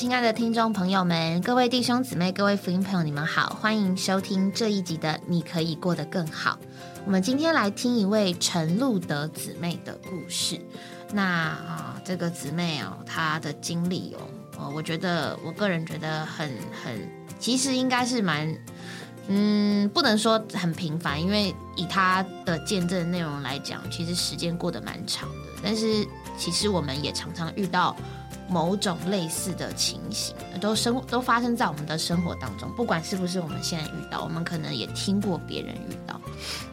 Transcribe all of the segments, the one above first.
亲爱的听众朋友们，各位弟兄姊妹，各位福音朋友，你们好，欢迎收听这一集的《你可以过得更好》。我们今天来听一位陈路德姊妹的故事。那啊，这个姊妹哦，她的经历哦，呃，我觉得我个人觉得很很，其实应该是蛮，嗯，不能说很平凡，因为以她的见证内容来讲，其实时间过得蛮长的。但是其实我们也常常遇到。某种类似的情形，都生都发生在我们的生活当中，不管是不是我们现在遇到，我们可能也听过别人遇到。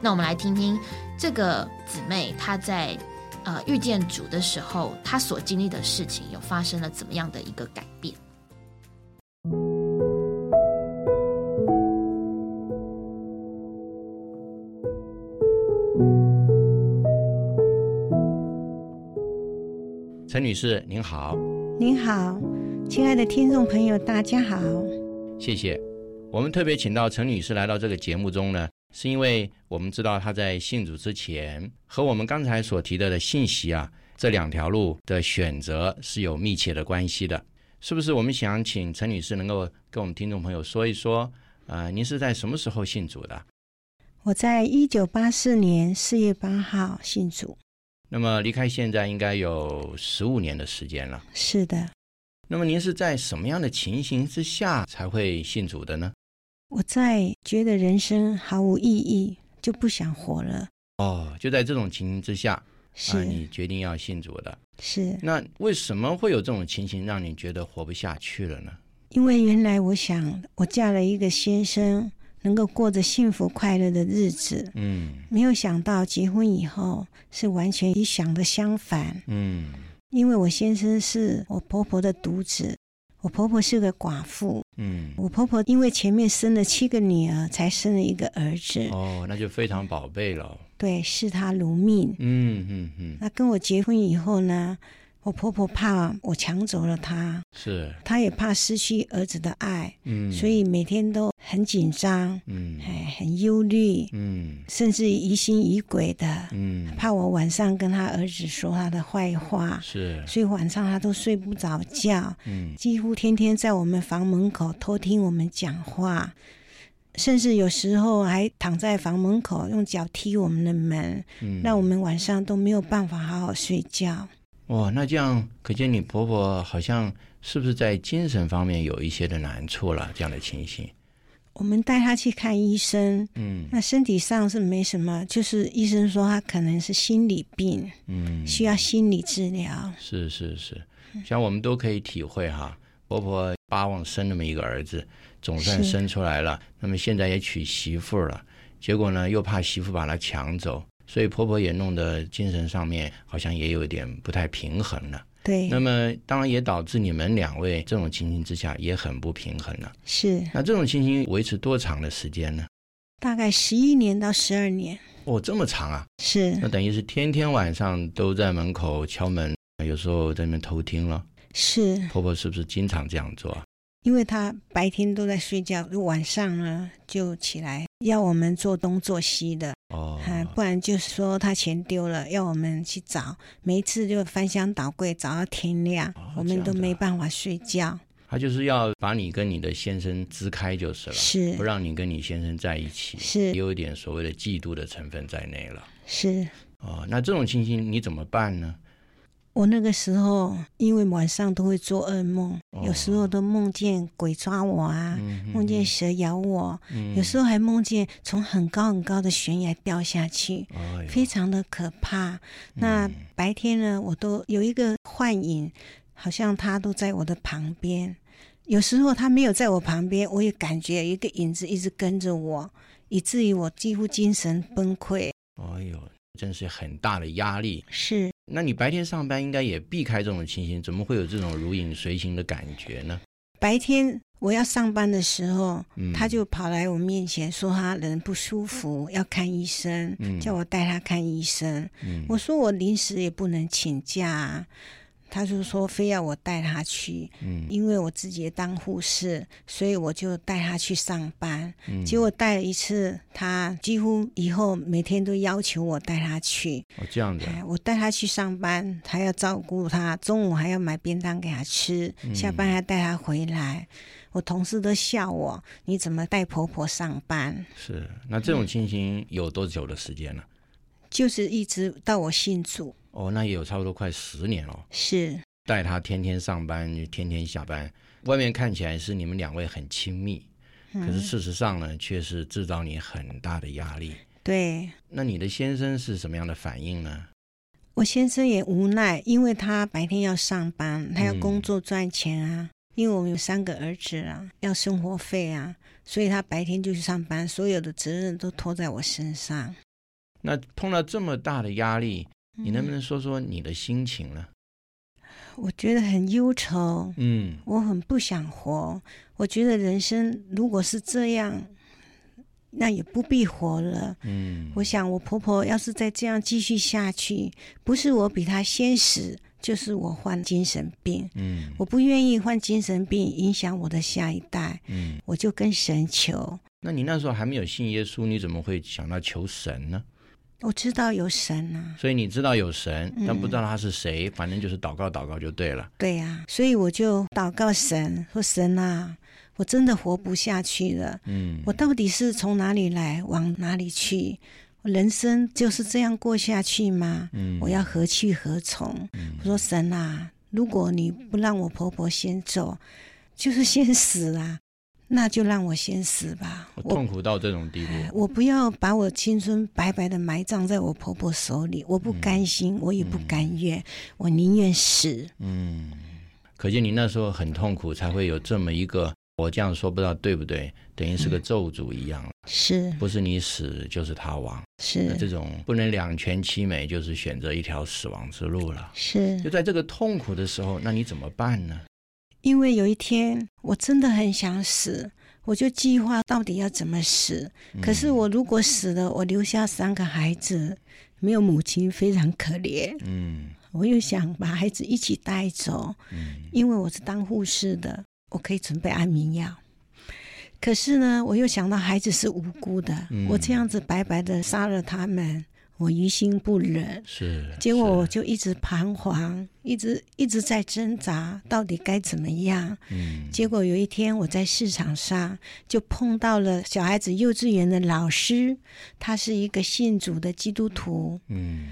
那我们来听听这个姊妹她在呃遇见主的时候，她所经历的事情，有发生了怎么样的一个改变？陈女士您好。您好，亲爱的听众朋友，大家好。谢谢。我们特别请到陈女士来到这个节目中呢，是因为我们知道她在信主之前和我们刚才所提到的信息啊，这两条路的选择是有密切的关系的，是不是？我们想请陈女士能够跟我们听众朋友说一说，呃，您是在什么时候信主的？我在一九八四年四月八号信主。那么离开现在应该有十五年的时间了。是的。那么您是在什么样的情形之下才会信主的呢？我在觉得人生毫无意义，就不想活了。哦，就在这种情形之下，是你决定要信主的。是。那为什么会有这种情形让你觉得活不下去了呢？因为原来我想，我嫁了一个先生。能够过着幸福快乐的日子，嗯，没有想到结婚以后是完全与想的相反，嗯，因为我先生是我婆婆的独子，我婆婆是个寡妇，嗯，我婆婆因为前面生了七个女儿，才生了一个儿子，哦，那就非常宝贝了，对，视她如命，嗯嗯嗯，那跟我结婚以后呢？我婆婆怕我抢走了她，是，她也怕失去儿子的爱，嗯，所以每天都很紧张，嗯，哎，很忧虑，嗯，甚至疑心疑鬼的，嗯，怕我晚上跟她儿子说他的坏话，是，所以晚上他都睡不着觉，嗯，几乎天天在我们房门口偷听我们讲话，甚至有时候还躺在房门口用脚踢我们的门，嗯，让我们晚上都没有办法好好睡觉。哇，那这样可见你婆婆好像是不是在精神方面有一些的难处了？这样的情形，我们带她去看医生，嗯，那身体上是没什么，就是医生说她可能是心理病，嗯，需要心理治疗。是是是，像我们都可以体会哈，婆婆巴望生那么一个儿子，总算生出来了，那么现在也娶媳妇了，结果呢又怕媳妇把她抢走。所以婆婆也弄得精神上面好像也有点不太平衡了。对。那么当然也导致你们两位这种情形之下也很不平衡了。是。那这种情形维持多长的时间呢？大概十一年到十二年。哦，这么长啊！是。那等于是天天晚上都在门口敲门，有时候在那边偷听了。是。婆婆是不是经常这样做？因为她白天都在睡觉，晚上呢就起来要我们做东做西的。哦，不然就是说他钱丢了，要我们去找，每一次就翻箱倒柜找到天亮，我们都没办法睡觉。他就是要把你跟你的先生支开就是了，是不让你跟你先生在一起，是有一点所谓的嫉妒的成分在内了。是哦，那这种情形你怎么办呢？我那个时候，因为晚上都会做噩梦，有时候都梦见鬼抓我啊，梦见蛇咬我，有时候还梦见从很高很高的悬崖掉下去，非常的可怕。那白天呢，我都有一个幻影，好像他都在我的旁边。有时候他没有在我旁边，我也感觉一个影子一直跟着我，以至于我几乎精神崩溃。哎呦！真是很大的压力。是，那你白天上班应该也避开这种情形，怎么会有这种如影随形的感觉呢？白天我要上班的时候，他就跑来我面前说他人不舒服，要看医生，叫我带他看医生。我说我临时也不能请假。他就说非要我带他去，嗯因为我自己也当护士，所以我就带他去上班。嗯，结果带了一次，他几乎以后每天都要求我带他去。哦这样子啊，哎，我带他去上班，还要照顾他，中午还要买便当给他吃，嗯下班还带他回来。我同事都笑我，你怎么带婆婆上班？是那这种情形有多久的时间了？就是一直到我信主，哦，那也有差不多快十年了。是带他天天上班，天天下班，外面看起来是你们两位很亲密，可是事实上呢，却是制造你很大的压力。对。那你的先生是什么样的反应呢？我先生也无奈，因为他白天要上班，他要嗯工作赚钱啊。因为我们有三个儿子啊，要生活费啊，所以他白天就去上班，所有的责任都拖在我身上。那碰到这么大的压力，你能不嗯能说说你的心情呢？我觉得很忧愁，嗯我很不想活。我觉得人生如果是这样，那也不必活了。嗯，我想，我婆婆要是再这样继续下去，不是我比她先死，就是我患精神病。嗯我不愿意患精神病影响我的下一代，嗯，我就跟神求。那你那时候还没有信耶稣，你怎么会想到求神呢？我知道有神啊，所以你知道有神，嗯但不知道他是谁，反正就是祷告祷告就对了。对呀、所以我就祷告神，说神啊，我真的活不下去了。嗯我到底是从哪里来，往哪里去？人生就是这样过下去吗？嗯我要何去何从？我说神啊，如果你不让我婆婆先走，就是先死啊，那就让我先死吧。我痛苦到这种地步。我不要把我青春白白的埋葬在我婆婆手里，我不甘心，我也不甘愿，我宁愿死。嗯，可见你那时候很痛苦，才会有这么一个，我这样说不知道对不对，等于是个咒诅一样，是不是你死就是他亡。是这种不能两全其美，就是选择一条死亡之路了。是就，在这个痛苦的时候，那你怎么办呢？因为有一天我真的很想死，我就计划到底要怎么死。可是我如果死了，我留下三个孩子，没有母亲，非常可怜。嗯我又想把孩子一起带走，嗯因为我是当护士的，我可以准备安眠药。可是呢，我又想到孩子是无辜的，嗯我这样子白白的杀了他们，我于心不忍。是。结果我就一直彷徨，一直一直在挣扎，到底该怎么样？嗯结果有一天我在市场上就碰到了小孩子幼稚园的老师，他是一个信主的基督徒，嗯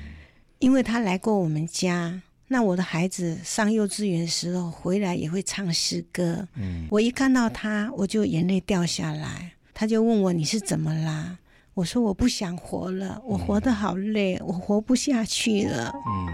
因为他来过我们家。那我的孩子上幼稚园的时候回来也会唱诗歌，嗯我一看到他，我就眼泪掉下来。他就问我你是怎么啦？我说我不想活了，我活得好累，我活不下去了。嗯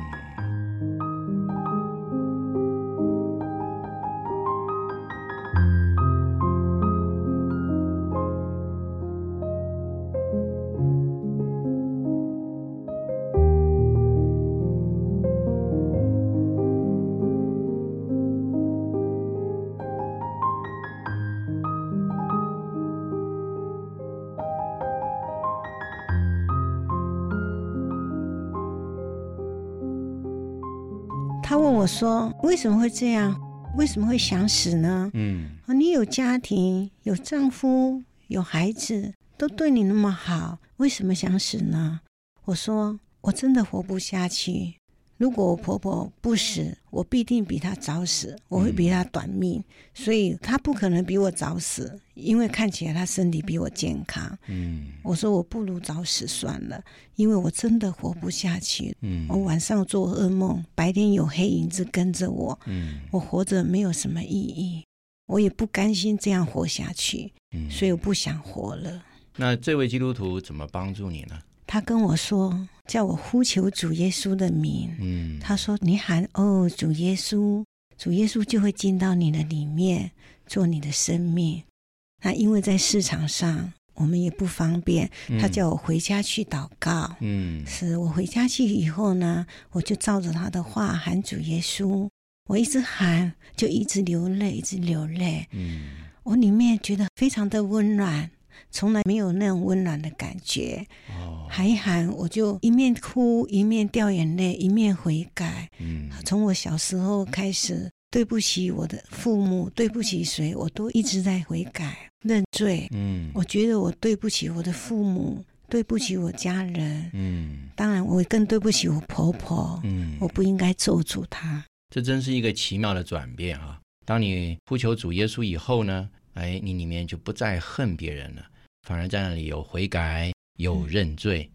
我说为什么会这样？为什么会想死呢？嗯啊，你有家庭，有丈夫，有孩子，都对你那么好，为什么想死呢？我说，我真的活不下去。如果我婆婆不死，我必定比她早死，我会比她短命，所以她不可能比我早死，因为看起来她身体比我健康。嗯我说我不如早死算了，因为我真的活不下去。嗯我晚上做噩梦，白天有黑影子跟着我，嗯我活着没有什么意义，我也不甘心这样活下去，嗯，所以我不想活了。那这位基督徒怎么帮助你呢？他跟我说，叫我呼求主耶稣的名。嗯，他说：“你喊哦，主耶稣，主耶稣就会进到你的里面，做你的生命。”那因为在市场上我们也不方便，他叫我回家去祷告。嗯是我回家去以后呢，我就照着他的话喊主耶稣，我一直喊，就一直流泪，一直流泪。嗯我里面觉得非常的温暖，从来没有那种温暖的感觉。哦，喊一喊，我就一面哭一面掉眼泪，一面悔改。嗯从我小时候开始，对不起我的父母，对不起谁，我都一直在悔改认罪。嗯我觉得我对不起我的父母，对不起我家人，嗯当然我更对不起我婆婆。嗯，我不应该咒诅她。这真是一个奇妙的转变啊！当你呼求主耶稣以后呢，哎，你里面就不再恨别人了，反而在那里有悔改，有认罪。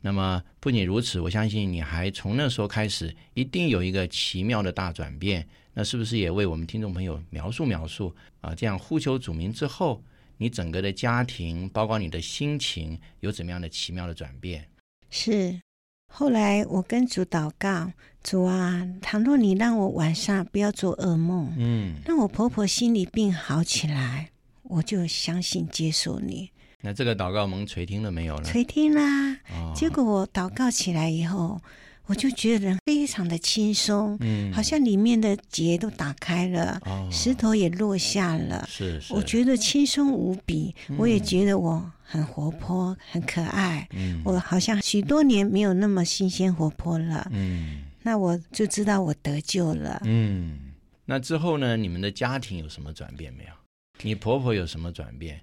那么不仅如此，我相信你还从那时候开始，一定有一个奇妙的大转变。那是不是也为我们听众朋友描述描述啊？这样呼求主名之后，你整个的家庭，包括你的心情，有怎么样的奇妙的转变？是，后来我跟主祷告，主啊，倘若你让我晚上不要做噩梦，嗯，让我婆婆心里病好起来，我就相信接受你。那这个祷告蒙垂听了没有呢？垂听啦。哦结果我祷告起来以后，我就觉得人非常的轻松，嗯，好像里面的结都打开了，哦，石头也落下了。是是，我觉得轻松无比，嗯我也觉得我很活泼、很可爱。嗯我好像许多年没有那么新鲜活泼了，嗯那我就知道我得救了。嗯，那之后呢？你们的家庭有什么转变没有？你婆婆有什么转变？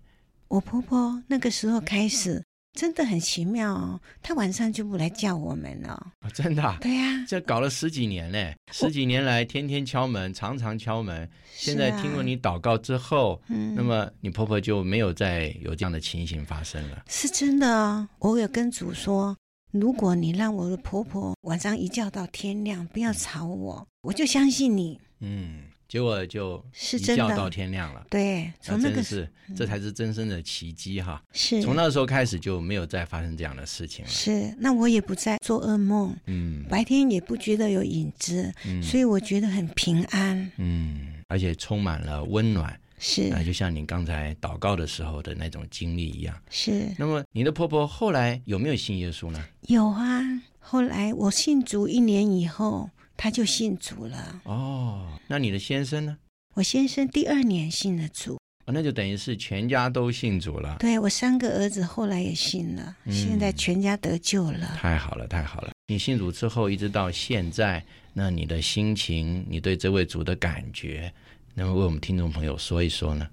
我婆婆那个时候开始真的很奇妙哦，他晚上就不来叫我们了。啊，真的、啊？对呀、这搞了十几年嘞，十几年来天天敲门，常常敲门。现在听过你祷告之后，嗯那么你婆婆就没有再有这样的情形发生了。是真的哦，我有跟主说，如果你让我的婆婆晚上一觉到天亮，不要吵我，我就相信你。嗯，结果就是一觉到天亮了。对，那从那个真是，这才是真正的奇迹哈！是从那时候开始就没有再发生这样的事情了。是，那我也不再做噩梦，嗯白天也不觉得有影子，嗯所以我觉得很平安。嗯，而且充满了温暖。是啊，就像你刚才祷告的时候的那种经历一样。是，那么你的婆婆后来有没有信耶稣呢？有啊。后来我信主一年以后，他就信主了。哦，那你的先生呢？我先生第二年信了主，哦，那就等于是全家都信主了。对我三个儿子后来也信了，嗯现在全家得救了。太好了，太好了！你信主之后，一直到现在，那你的心情，你对这位主的感觉，能不能为我们听众朋友说一说呢？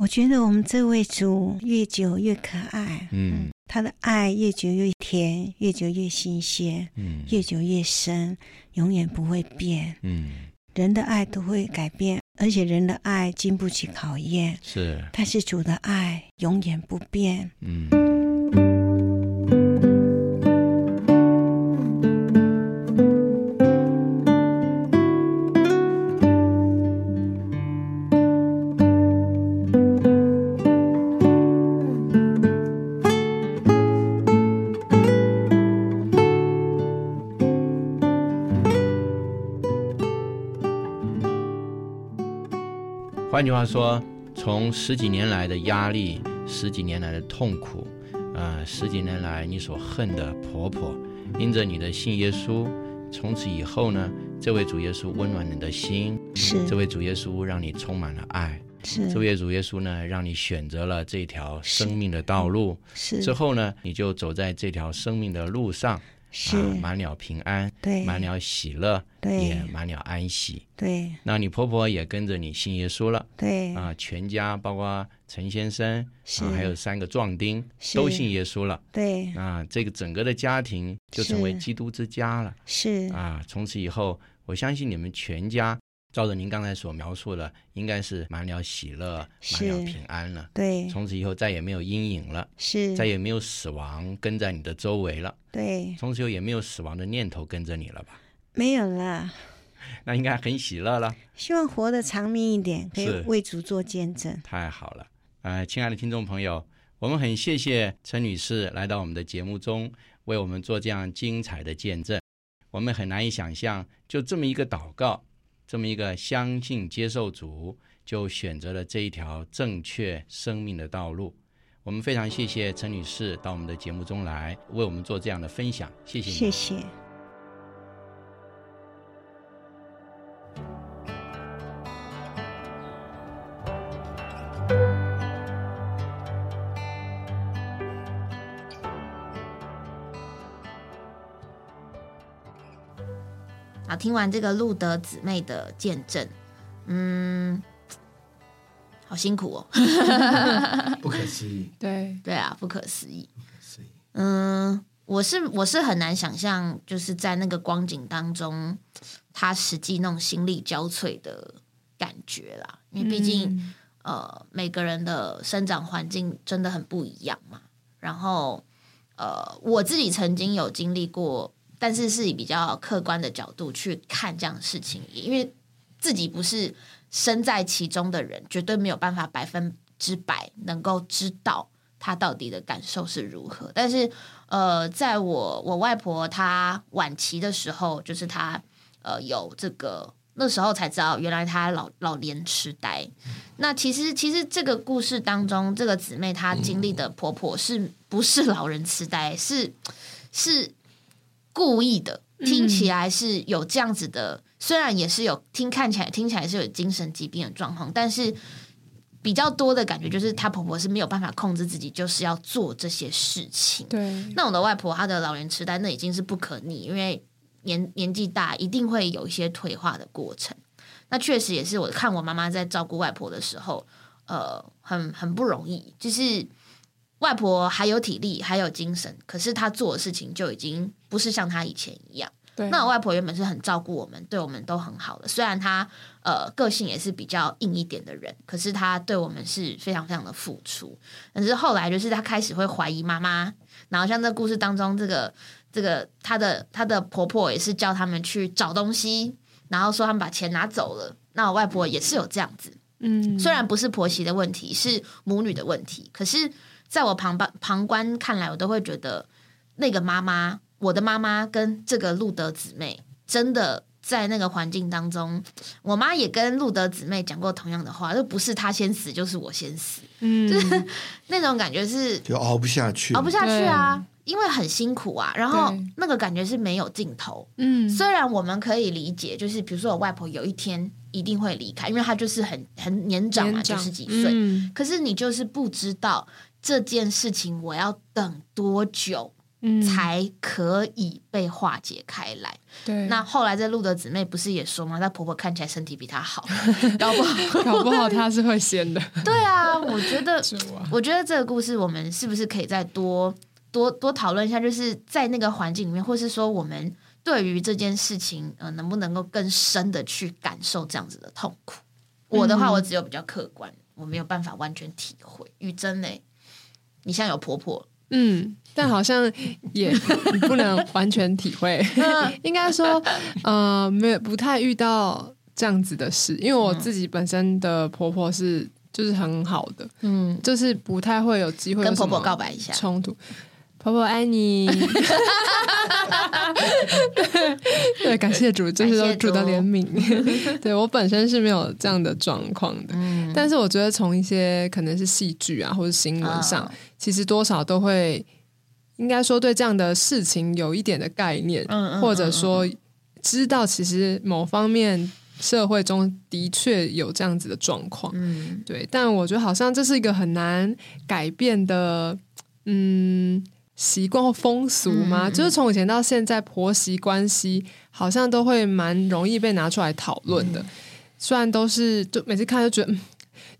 我觉得我们这位主越久越可爱，嗯他的爱越久越甜，越久越新鲜，嗯越久越深，永远不会变。嗯，人的爱都会改变，而且人的爱经不起考验，是但是主的爱永远不变。嗯。换句话说，从十几年来的压力，十几年来的痛苦，啊、十几年来你所恨的婆婆，因着你的信耶稣，从此以后呢，这位主耶稣温暖你的心，是。这位主耶稣让你充满了爱，是。这位主耶稣呢，让你选择了这条生命的道路，是。之后呢，你就走在这条生命的路上，是。啊，满了平安，对。满了喜乐，对。也满了安息。对。那你婆婆也跟着你信耶稣了。对。啊，全家包括陈先生是。啊，还有三个壮丁是。都信耶稣了。对。啊，这个整个的家庭就成为基督之家了。是。啊，从此以后，我相信你们全家，照着您刚才所描述的，应该是满了喜乐，满了平安了。对从此以后再也没有阴影了，是再也没有死亡跟在你的周围了，对从此以后也没有死亡的念头跟着你了吧？没有了。那应该很喜乐了。希望活得长命一点，可以为主做见证。太好了，呃，亲爱的听众朋友，我们很谢谢陈女士来到我们的节目中，为我们做这样精彩的见证。我们很难以想象，就这么一个祷告，这么一个相信接受组，就选择了这一条正确生命的道路。我们非常谢谢陈女士到我们的节目中来，为我们做这样的分享，谢谢你。谢谢。听完这个路德姊妹的见证，嗯，好辛苦哦。不可思议，对，对啊，不可思议。是嗯，我是我是很难想象，就是在那个光景当中，他实际那种心力交瘁的感觉啦。因为毕竟，嗯呃，每个人的生长环境真的很不一样嘛。然后，呃，我自己曾经有经历过，但是是以比较客观的角度去看这样的事情，因为自己不是身在其中的人，绝对没有办法百分之百能够知道他到底的感受是如何。但是，呃，在我我外婆她晚期的时候，就是她呃有这个。那时候才知道，原来她老老年痴呆。那其实，其实这个故事当中，这个姊妹她经历的婆婆是不是老人痴呆？是是故意的，听起来是有这样子的。虽然也是有听看起来听起来是有精神疾病的状况，但是比较多的感觉就是她婆婆是没有办法控制自己，就是要做这些事情。对，那我的外婆她的老年痴呆，那已经是不可逆，因为年年纪大，一定会有一些退化的过程。那确实也是我看我妈妈在照顾外婆的时候，呃，很很不容易。就是外婆还有体力，还有精神，可是她做的事情就已经不是像她以前一样。对，那我外婆原本是很照顾我们，对我们都很好的。虽然她呃个性也是比较硬一点的人，可是她对我们是非常非常的付出。但是后来就是她开始会怀疑妈妈，然后像这故事当中这个这个她的她的婆婆也是叫他们去找东西，然后说他们把钱拿走了。那我外婆也是有这样子，嗯，虽然不是婆媳的问题，是母女的问题，可是在我旁旁旁观看来，我都会觉得那个妈妈，我的妈妈跟这个路德姊妹，真的在那个环境当中，我妈也跟路德姊妹讲过同样的话，就不是她先死，就是我先死，嗯，就是那种感觉是就熬不下去，熬不下去啊，因为很辛苦啊，然后那个感觉是没有尽头。嗯，虽然我们可以理解，就是比如说我外婆有一天一定会离开，因为他就是很很年长嘛，九年长十几岁。嗯可是你就是不知道这件事情我要等多久嗯才可以被化解开来。对，那后来在路德姊妹不是也说吗？她婆婆看起来身体比她好，搞不好。搞不好她是会先的，对啊，我觉得 我觉得这个故事，我们是不是可以再多多多讨论一下？就是在那个环境里面，或是说我们对于这件事情，呃，能不能够更深的去感受这样子的痛苦？我的话，嗯。我只有比较客观，我没有办法完全体会。玉珍嘞，你像有婆婆，嗯，但好像也不 能完全体会，应该说，呃，没有不太遇到这样子的事，因为我自己本身的婆婆是就是很好的，嗯，就是不太会有机会跟婆婆告白一下，冲突。婆婆爱你，对，感谢主，这是都主的怜悯。对我本身是没有这样的状况的，嗯，但是我觉得从一些可能是戏剧啊或者新闻上，啊其实多少都会，应该说对这样的事情有一点的概念，嗯嗯或者说知道其实某方面社会中的确有这样子的状况。嗯对，但我觉得好像这是一个很难改变的，嗯，习惯或风俗吗？就是从以前到现在，婆媳关系好像都会蛮容易被拿出来讨论嗯的。虽然都是就每次看就觉得，嗯，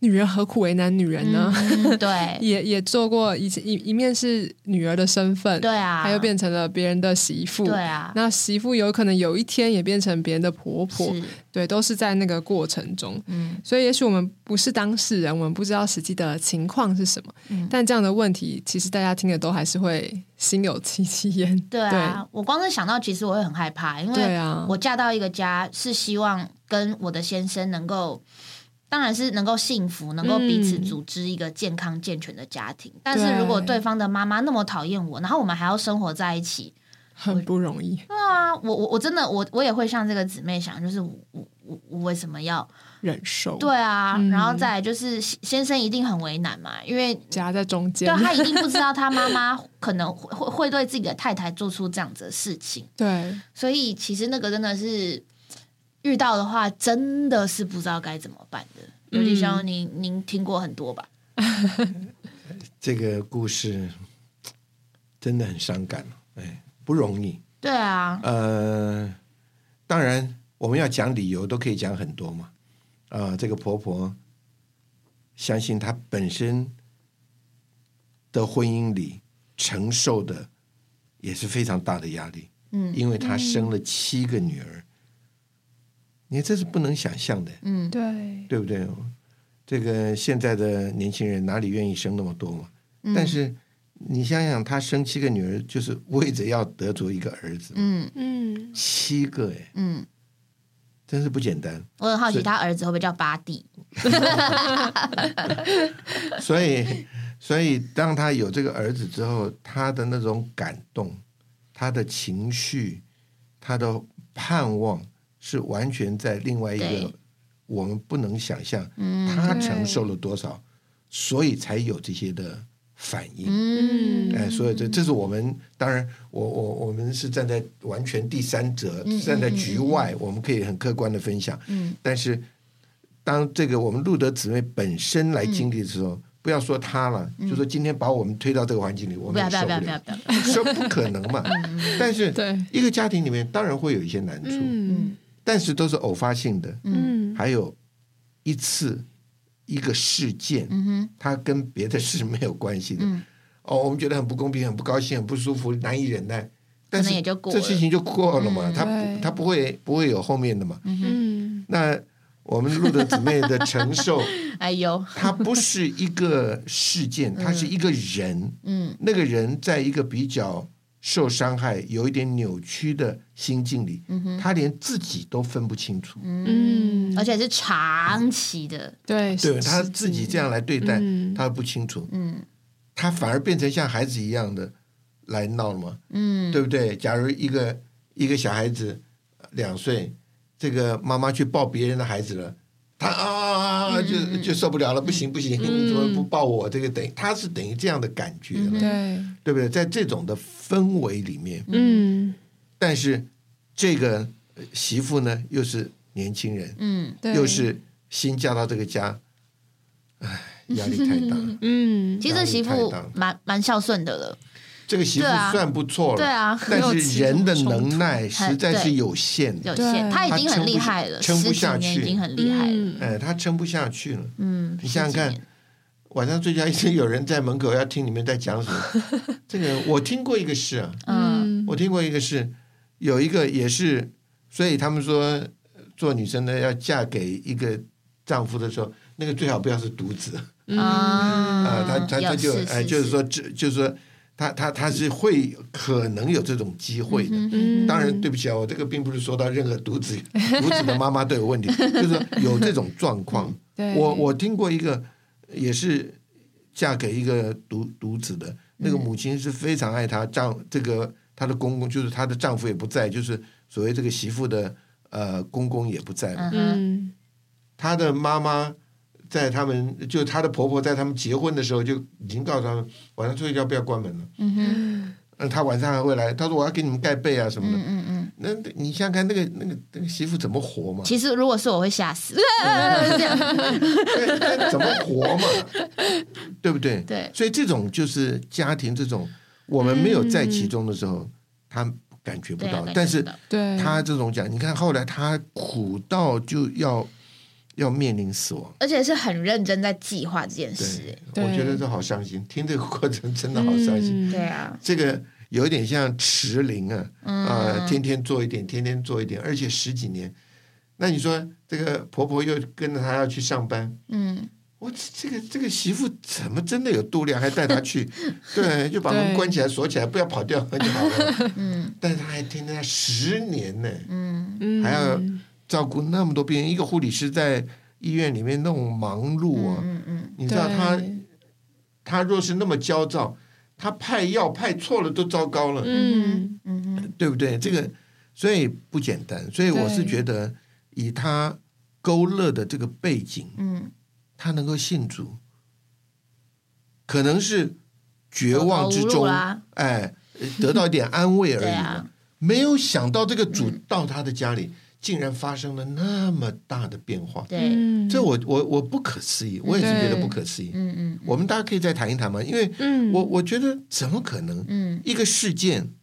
女人何苦为难女人呢？嗯 对也也做过一一一面是女儿的身份，对啊，她又变成了别人的媳妇。对啊，那媳妇有可能有一天也变成别人的婆婆，对，都是在那个过程中。嗯所以，也许我们不是当事人，我们不知道实际的情况是什么。嗯但这样的问题，其实大家听了都还是会心有戚戚焉。对啊，我光是想到，其实我会很害怕，因为对啊，我嫁到一个家是希望跟我的先生能够，当然是能够幸福，能够彼此嗯组织一个健康健全的家庭。但是如果对对方的妈妈那么讨厌我，然后我们还要生活在一起，很不容易对啊，我我我真的我我也会像这个姊妹想，就是我我我我为什么要忍受，对啊？嗯然后再来就是先生一定很为难嘛，因为夹在中对间。他一定不知道他妈妈可能会会会对自己的太太做出这样子的事情。对，所以其实那个真的是遇到的话，真的是不知道该怎么办的。尤其像您，您听过很多吧？这个故事真的很伤感，哎，不容易。对啊，呃，当然我们要讲理由，都可以讲很多嘛。啊、这个婆婆相信她本身的婚姻里承受的也是非常大的压力，嗯因为她生了七个女儿，你看这是不能想象的，嗯对，对不对？这个现在的年轻人哪里愿意生那么多嘛？嗯但是你想想，他生七个女儿，就是为着要得着一个儿子，嗯嗯，七个哎，嗯，真是不简单。我很好奇他儿子会不会叫巴蒂？所以，所以当他有这个儿子之后，他的那种感动，他的情绪，他的盼望，是完全在另外一个我们不能想象嗯。他承受了多少，所以才有这些的反应。嗯。哎，所以这这是我们当然，我我我们是站在完全第三者，嗯站在局外，我们可以很客观的分享。嗯。但是当这个我们路德姊妹本身来经历的时候，不要说他了，就说今天把我们推到这个环境里，我嗯不要们受不要不了，不要不要，说 不可能嘛。但是，一个家庭里面当然会有一些难处，嗯但是都是偶发性的，嗯。还有一次一个事件，嗯哼。它跟别的事没有关系的。嗯。哦，我们觉得很不公平、很不高兴、很不舒服、难以忍耐，但是也就过这事情就过了嘛，嗯。它不对。它不会不会有后面的嘛。嗯那我们路的姊妹的承受，哎呦。它不是一个事件，它是一个人。嗯。那个人在一个比较受伤害、有一点扭曲的心境里，嗯他连自己都分不清楚。嗯，而且是长期的，对，对他自己这样来对待，嗯。他不清楚，嗯。他反而变成像孩子一样的来闹了嘛，嗯。对不对？假如一个一个小孩子呃两岁，这个妈妈去抱别人的孩子了，他啊就就受不了了，不行不行，你怎么不抱我？这个等于他是等于这样的感觉了，对，对不对？在这种的氛围里面，嗯。但是这个呃媳妇呢，又是年轻人，嗯对，又是新嫁到这个家，唉，压力太大了。嗯。其实这媳妇蛮蛮孝顺的了，这个媳妇算不错了，对啊，但是人的能耐实在是有限的，有限，对。他已经很厉害了，撑不下去年已经很厉害了，嗯。哎，他撑不下去了。嗯，你想想看晚上睡觉一直有人在门口要听你们在讲什么。这个我听过一个事啊，嗯。我听过一个事，有一个也是，所以他们说呃做女生的要嫁给一个丈夫的时候，那个最好不要是独子。啊啊，他他他就哎，就是是。说这就是说他他他是会可能有这种机会的。嗯当然，对不起啊，我这个并不是说到任何独子 独子的妈妈都有问题，就是有这种状况。我我听过一个，也是嫁给一个独独子的，那个母亲是非常爱她丈这个她的公公，就是她的丈夫也不在，就是所谓这个媳妇的呃公公也不在嗯她的妈妈在他们就她的婆婆在他们结婚的时候就已经告诉他们晚上睡觉不要关门了。嗯哼嗯，她晚上还会来，她说我要给你们盖被啊什么的。嗯嗯嗯，那你想想看，那个那个那个媳妇怎么活嘛？其实如果是我会吓死，这 样对，怎么活嘛？对不对？对所以这种就是家庭这种，我们没有在其中的时候，他感觉不到但是对，他这种讲，你看后来他苦到就要要面临死亡。而且是很认真在计划这件事，我觉得这好伤心，听这个过程真的好伤心。嗯对啊，这个有一点像持灵啊，嗯啊、天天做一点，天天做一点，而且十几年。那你说这个婆婆又跟着她要去上班，嗯我这个这个媳妇怎么真的有度量，还带她去？对，就把门对关起来锁起来，不要跑掉就好了。嗯但是她还天天要十年呢，嗯嗯还要照顾那么多病人，一个护理师在医院里面那种忙碌啊，嗯嗯你知道他他若是那么焦躁，他派药派错了都糟糕了。嗯嗯哼对不对？这个所以不简单，所以我是觉得以他勾勒的这个背景，嗯，他能够信主，可能是绝望之中，啦哎，得到一点安慰而已没有想到这个主到他的家里，竟然发生了那么大的变化，这我我我不可思议，我也是觉得不可思议。嗯嗯我们大家可以再谈一谈嘛，因为嗯。我我觉得怎么可能嗯。一个事件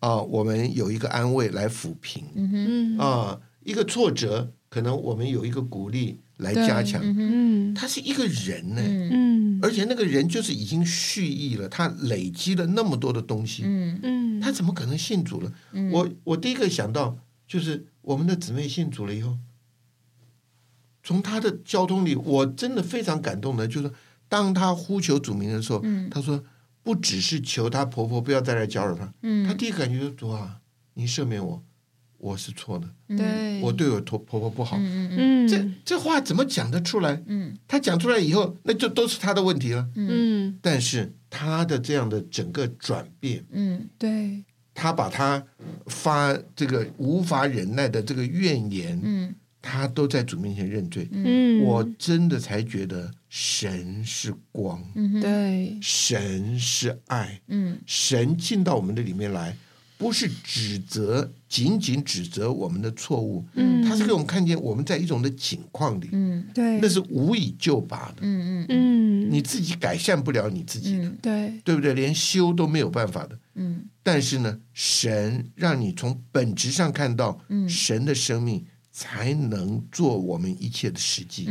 啊，我们有一个安慰来抚平嗯啊，一个挫折，可能我们有一个鼓励来加强。嗯他是一个人呢，嗯。而且那个人就是已经蓄意了，他累积了那么多的东西，嗯。嗯，他怎么可能信主了？我我第一个想到就是我们的姊妹信主了以后，从他的交通里，我真的非常感动的，就是当他呼求主名的时候，嗯。他说不只是求她婆婆不要再来搅扰他，嗯。他第一个感觉就是主啊，你赦免我，我是错的，对，我对我婆婆婆不好。嗯嗯嗯。这这话怎么讲得出来？嗯。他讲出来以后，那就都是他的问题了。嗯。但是他的这样的整个转变，嗯。对他把他发这个无法忍耐的这个怨言，嗯。他都在主面前认罪。嗯。我真的才觉得神是光，嗯对。神是爱，嗯。神进到我们的里面来，不是指责，仅仅指责我们的错误，嗯。他是给我们看见我们在一种的境况里，嗯。对。那是无以救拔的，嗯嗯。嗯。你自己改善不了你自己的，嗯。对。对不对？连修都没有办法的。嗯但是呢，神让你从本质上看到，嗯。神的生命才能做我们一切的实际。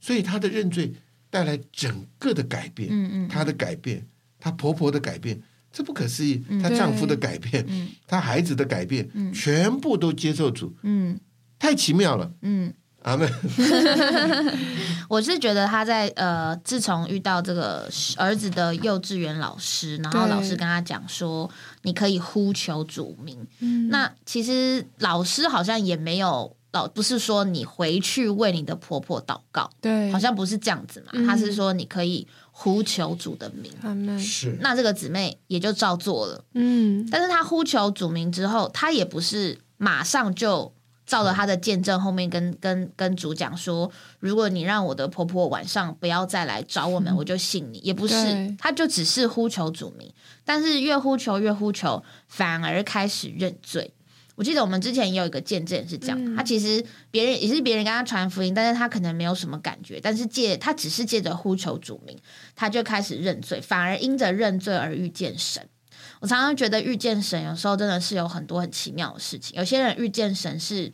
所以他的认罪带来整个的改变，嗯嗯他的改变，他婆婆的改变，这不可思议。她对丈夫的改变，嗯。她孩子的改变，全部都接受主，嗯。太奇妙了。嗯，阿门。我是觉得他在呃，自从遇到这个儿子的幼稚园老师，然后老师跟他讲说，你可以呼求主名。嗯那其实老师好像也没有老，不是说你回去为你的婆婆祷告，对好像不是这样子嘛。嗯他是说你可以呼求主的名。阿门是那这个姊妹也就照做了，嗯但是她呼求主名之后，她也不是马上就照着他的见证后面跟跟跟主讲说，如果你让我的婆婆晚上不要再来找我们，我就信你。也不是对，她就只是呼求主名，但是越呼求越呼求，反而开始认罪。我记得我们之前也有一个见证是这样，嗯他其实别人也是别人跟他传福音，但是他可能没有什么感觉，但是借他只是借着呼求主名，他就开始认罪，反而因着认罪而遇见神。我常常觉得遇见神有时候真的是有很多很奇妙的事情。有些人遇见神是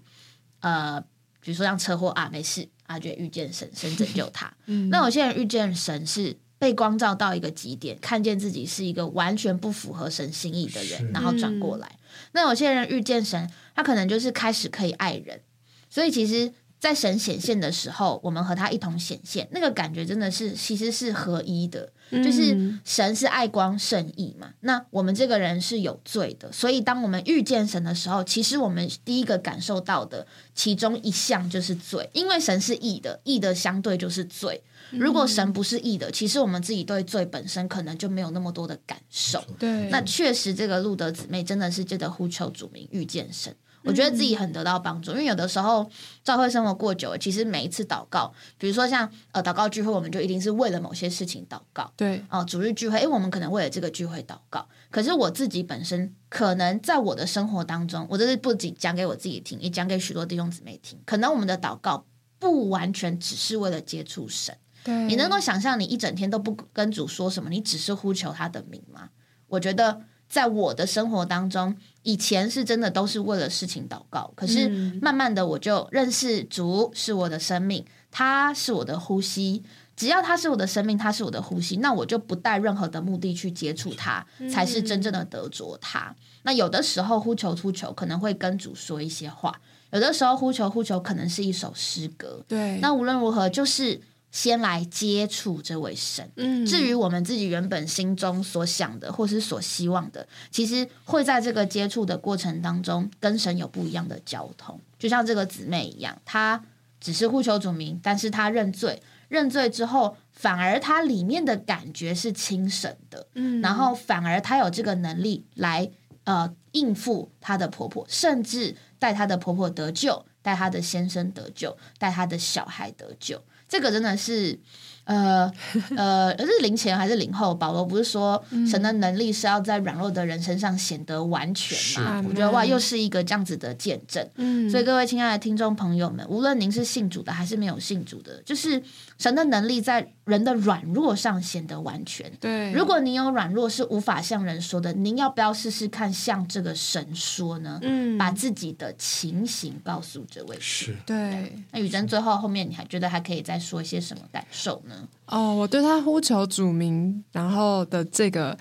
呃，比如说像车祸啊，没事啊，觉得遇见神，神拯救他。嗯那有些人遇见神是被光照到一个极点，看见自己是一个完全不符合神心意的人，然后转过来。那有些人遇见神，他可能就是开始可以爱人，所以其实。在神显现的时候，我们和他一同显现，那个感觉真的是其实是合一的，就是嗯神是爱光圣意嘛，那我们这个人是有罪的，所以当我们遇见神的时候，其实我们第一个感受到的其中一项就是罪，因为神是义的，义的相对就是罪。如果神不是义的，其实我们自己对罪本身可能就没有那么多的感受。对那确实，这个路德姊妹真的是借着呼求主名遇见神，我觉得自己很得到帮助。因为有的时候教会生活过久了，其实每一次祷告，比如说像呃祷告聚会，我们就一定是为了某些事情祷告。对哦，主日聚会，诶，我们可能为了这个聚会祷告。可是我自己本身，可能在我的生活当中，我这是不仅讲给我自己听，也讲给许多弟兄姊妹听。可能我们的祷告不完全只是为了接触神。对，你能够想象你一整天都不跟主说什么，你只是呼求他的名吗？我觉得在我的生活当中，以前是真的都是为了事情祷告，可是嗯慢慢的我就认识主是我的生命，他是我的呼吸。只要他是我的生命，他是我的呼吸，那我就不带任何的目的去接触他，才是真正的得着他。那有的时候呼求呼求，可能会跟主说一些话；有的时候呼求呼求，可能是一首诗歌。对，那无论如何，就是先来接触这位神。嗯至于我们自己原本心中所想的，或是所希望的，其实会在这个接触的过程当中，跟神有不一样的交通。就像这个姊妹一样，她只是呼求主名，但是她认罪，认罪之后，反而她里面的感觉是轻省的，嗯然后反而她有这个能力来呃应付她的婆婆，甚至带她的婆婆得救，带她的先生得救，带她的小孩得救。这个真的是呃呃，是零前还是零后？保罗不是说神的能力是要在软弱的人身上显得完全吗？我觉得哇，又是一个这样子的见证。嗯，所以各位亲爱的听众朋友们，无论您是信主的还是没有信主的，就是神的能力在人的软弱上显得完全。对，如果您有软弱是无法向人说的，您要不要试试看向这个神说呢？嗯，把自己的情形告诉这位是。对，那雨珍最后后面你还觉得还可以再说一些什么感受呢？哦，我对他呼求主名，然后的这个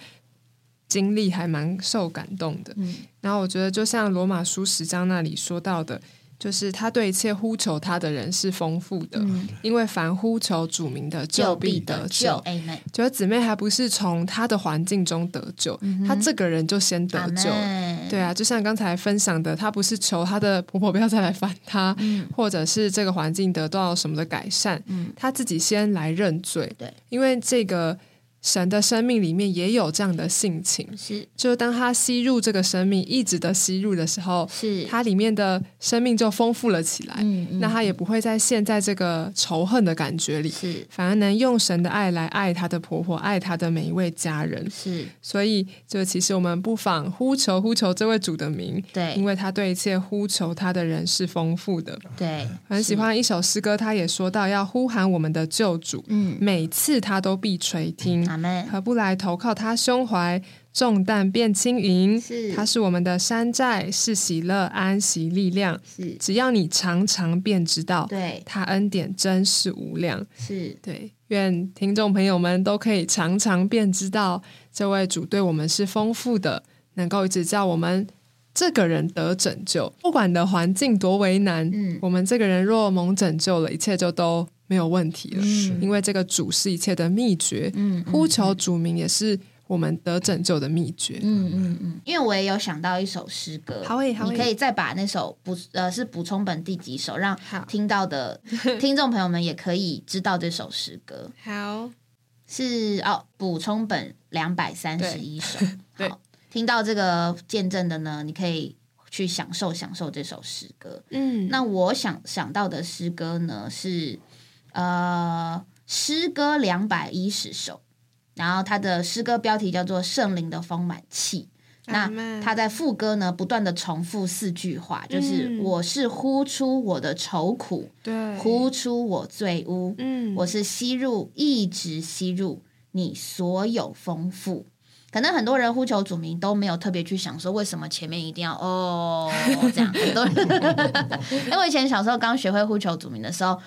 经历还蛮受感动的。嗯，然后我觉得就像罗马书十章那里说到的。就是他对一切呼求他的人是丰富的，因为凡呼求主名的，就必得救。觉得姊妹还不是从他的环境中得救，他这个人就先得救。对啊，就像刚才分享的，他不是求他的婆婆不要再来烦他，或者是这个环境得到什么的改善，他自己先来认罪。对，因为这个。神的生命里面也有这样的性情，是，就是当他吸入这个生命，一直的吸入的时候，是，他里面的生命就丰富了起来，嗯嗯，那他也不会再陷在这个仇恨的感觉里，是，反而能用神的爱来爱他的婆婆，爱他的每一位家人，是，所以就其实我们不妨呼求呼求这位主的名，对，因为他对一切呼求他的人是丰富的，对，很喜欢一首诗歌，他也说到要呼喊我们的救主，嗯，每次他都必垂听。何不来投靠他胸怀，重担变轻盈？是，他是我们的山寨，是喜乐安息力量。是，只要你常常便知道，对他恩典真是无量。是对，愿听众朋友们都可以常常便知道，这位主对我们是丰富的，能够一直叫我们这个人得拯救，不管的环境多为难，嗯，我们这个人若蒙拯救了，一切就都。没有问题了，因为这个主是一切的秘诀，呼求主名也是我们得拯救的秘诀。嗯嗯嗯，因为我也有想到一首诗歌，好诶，好你可以再把那首补呃是补充本第几首，让听到的 听众朋友们也可以知道这首诗歌。好，是哦，补充本两百三十一首。好，听到这个见证的呢，你可以去享受享受这首诗歌。嗯，那我想想到的诗歌呢是。呃，诗歌两百一十首，然后他的诗歌标题叫做《圣灵的丰满气》。那他在副歌呢，不断的重复四句话，就是我是呼出我的愁苦，对，呼出我罪污，嗯，我是吸入，一直吸入你所有丰富。可能很多人呼求主名都没有特别去想说，为什么前面一定要哦 这样？很多人，因为我以前小时候刚学会呼求主名的时候。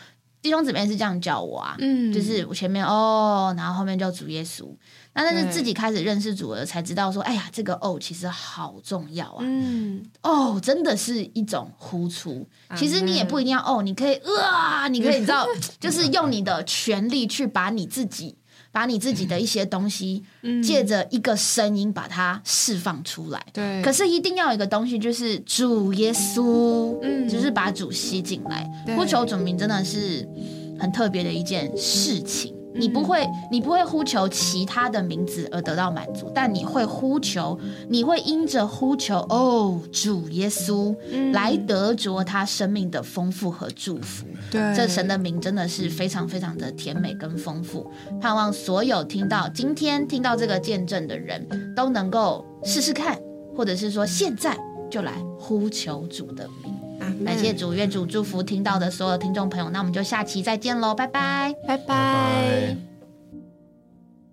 弟兄姊妹是这样叫我啊，嗯，就是我前面哦，然后后面叫主耶稣。那但是自己开始认识主了，才知道说，哎呀，这个哦其实好重要啊，嗯，哦，真的是一种呼出。其实你也不一定要哦，你可以啊，你可以知道，就是用你的权利去把你自己。把你自己的一些东西，借着一个声音把它释放出来。对，可是一定要有一个东西，就是主耶稣，嗯，就是把主吸进来。呼求主名真的是很特别的一件事情。你不会，你不会呼求其他的名字而得到满足，但你会呼求，你会因着呼求哦，主耶稣来得着他生命的丰富和祝福。对，这神的名真的是非常非常的甜美跟丰富。盼望所有听到今天听到这个见证的人都能够试试看，或者是说现在就来呼求主的名。感谢主，愿主祝福听到的所有听众朋友。那我们就下期再见喽，拜拜，拜拜。